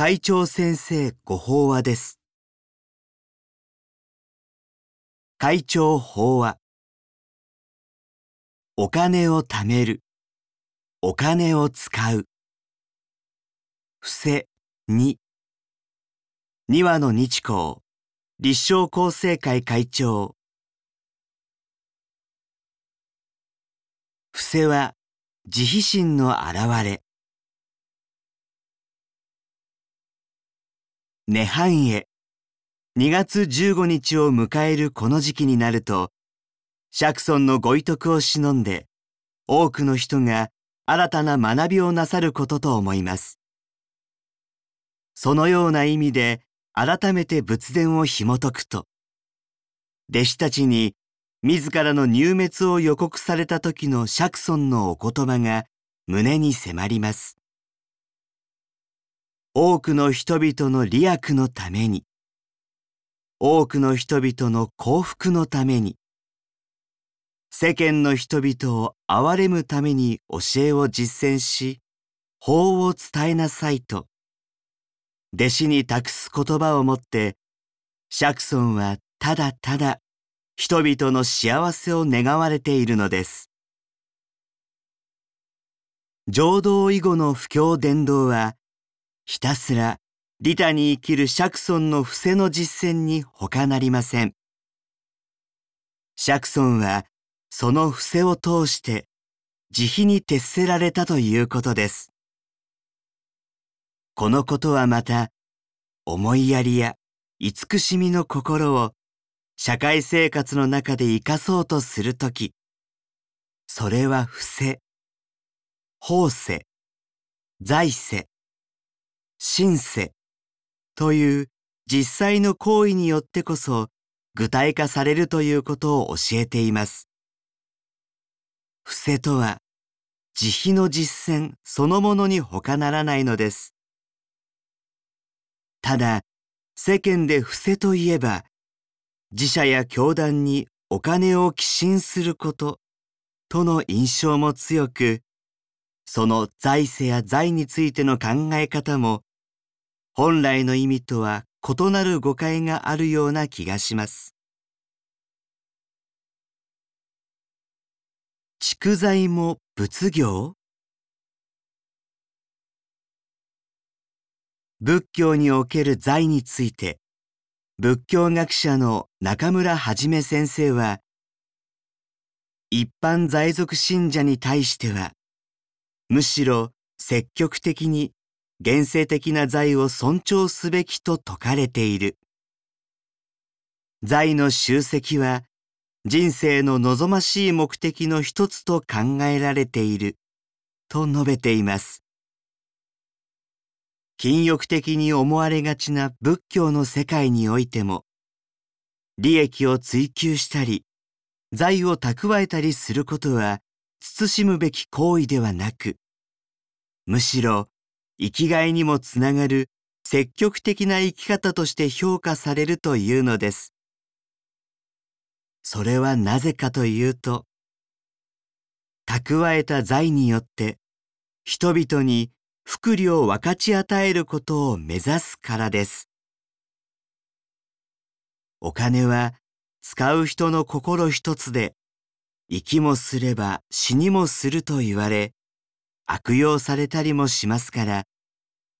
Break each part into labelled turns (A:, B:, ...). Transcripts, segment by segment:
A: 会長先生ご法話です。会長法話。お金を貯める。お金を使う。伏せ2。二話の日光。立正厚生会会長。伏せは慈悲心の現れ。涅槃へ2月15日を迎えるこの時期になると、釈尊のご遺徳を忍んで、多くの人が新たな学びをなさることと思います。そのような意味で改めて仏伝を紐解くと、弟子たちに自らの入滅を予告された時の釈尊のお言葉が胸に迫ります。多くの人々の利益のために、多くの人々の幸福のために、世間の人々を憐れむために教えを実践し、法を伝えなさいと、弟子に託す言葉をもって、釈尊はただただ人々の幸せを願われているのです。浄土以後の不況伝道は、ひたすら利他に生きる釈尊の伏せの実践に他なりません。釈尊はその伏せを通して慈悲に徹せられたということです。このことはまた思いやりや慈しみの心を社会生活の中で生かそうとするとき、それは伏せ、法世、財政、神世という実際の行為によってこそ具体化されるということを教えています。伏せとは慈悲の実践そのものに他ならないのです。ただ世間で伏せといえば自社や教団にお金を寄進することとの印象も強くその財政や財についての考え方も本来の意味とは異なる誤解があるような気がします。蓄財も仏業？仏教における財について仏教学者の中村はじめ先生は一般在俗信者に対してはむしろ積極的に現世的な財を尊重すべきと説かれている。財の集積は人生の望ましい目的の一つと考えられていると述べています。禁欲的に思われがちな仏教の世界においても利益を追求したり財を蓄えたりすることは慎むべき行為ではなくむしろ生きがいにもつながる積極的な生き方として評価されるというのです。それはなぜかというと、蓄えた財によって人々に福利を分かち与えることを目指すからです。お金は使う人の心一つで生きもすれば死にもすると言われ、悪用されたりもしますから、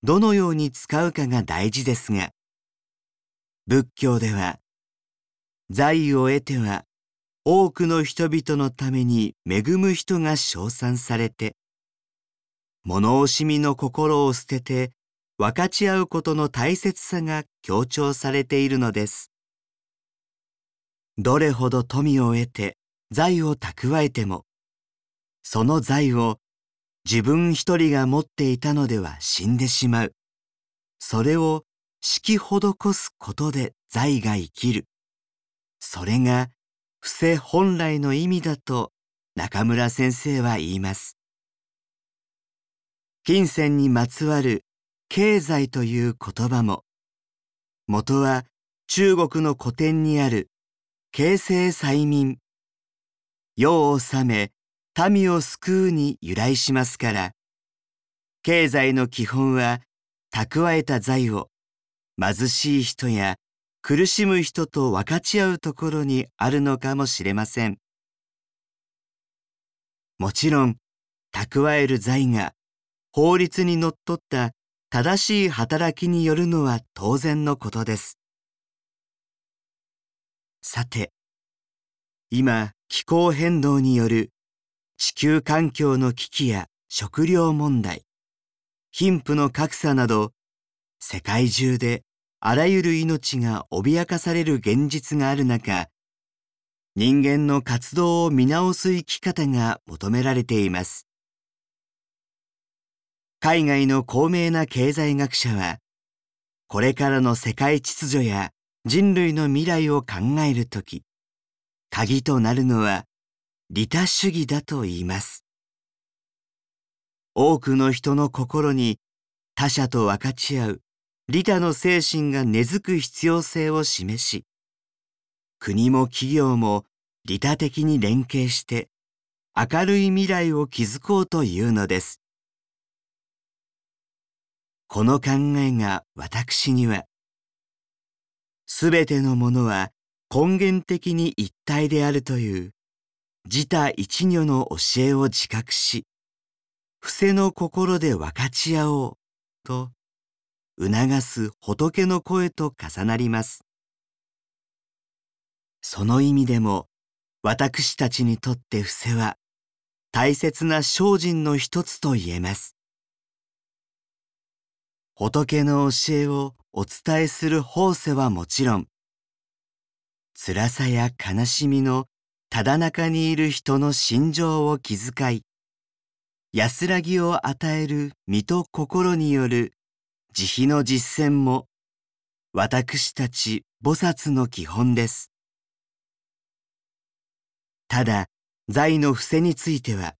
A: どのように使うかが大事ですが、仏教では、財を得ては多くの人々のために恵む人が称賛されて、物惜しみの心を捨てて分かち合うことの大切さが強調されているのです。どれほど富を得て財を蓄えても、その財を自分一人が持っていたのでは死んでしまう。それを敷き施すことで財が生きる。それが伏せ本来の意味だと中村先生は言います。金銭にまつわる経済という言葉も、元は中国の古典にある形成催眠、世を治め民を救うに由来しますから、経済の基本は蓄えた財を貧しい人や苦しむ人と分かち合うところにあるのかもしれません。もちろん、蓄える財が法律にのっとった正しい働きによるのは当然のことです。さて、今気候変動による地球環境の危機や食料問題、貧富の格差など世界中であらゆる命が脅かされる現実がある中、人間の活動を見直す生き方が求められています。海外の高名な経済学者は、これからの世界秩序や人類の未来を考えるとき、鍵となるのは利他主義だと言います。多くの人の心に他者と分かち合う利他の精神が根付く必要性を示し、国も企業も利他的に連携して明るい未来を築こうというのです。この考えが私には、すべてのものは根源的に一体であるという自他一如の教えを自覚し、伏せの心で分かち合おうと促す仏の声と重なります。その意味でも私たちにとって伏せは大切な精進の一つと言えます。仏の教えをお伝えする法世はもちろん、辛さや悲しみのただ中にいる人の心情を気遣い、安らぎを与える身と心による慈悲の実践も私たち菩薩の基本です。ただ、財の伏せについては、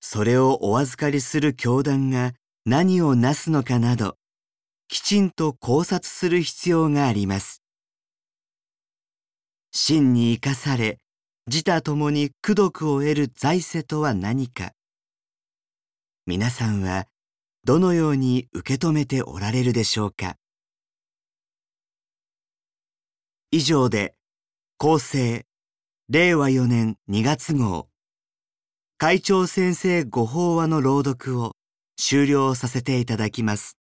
A: それをお預かりする教団が何をなすのかなど、きちんと考察する必要があります。真に生かされ、自他ともに功徳を得る財政とは何か。皆さんはどのように受け止めておられるでしょうか。以上で、厚生、令和4年2月号、会長先生ご法話の朗読を終了させていただきます。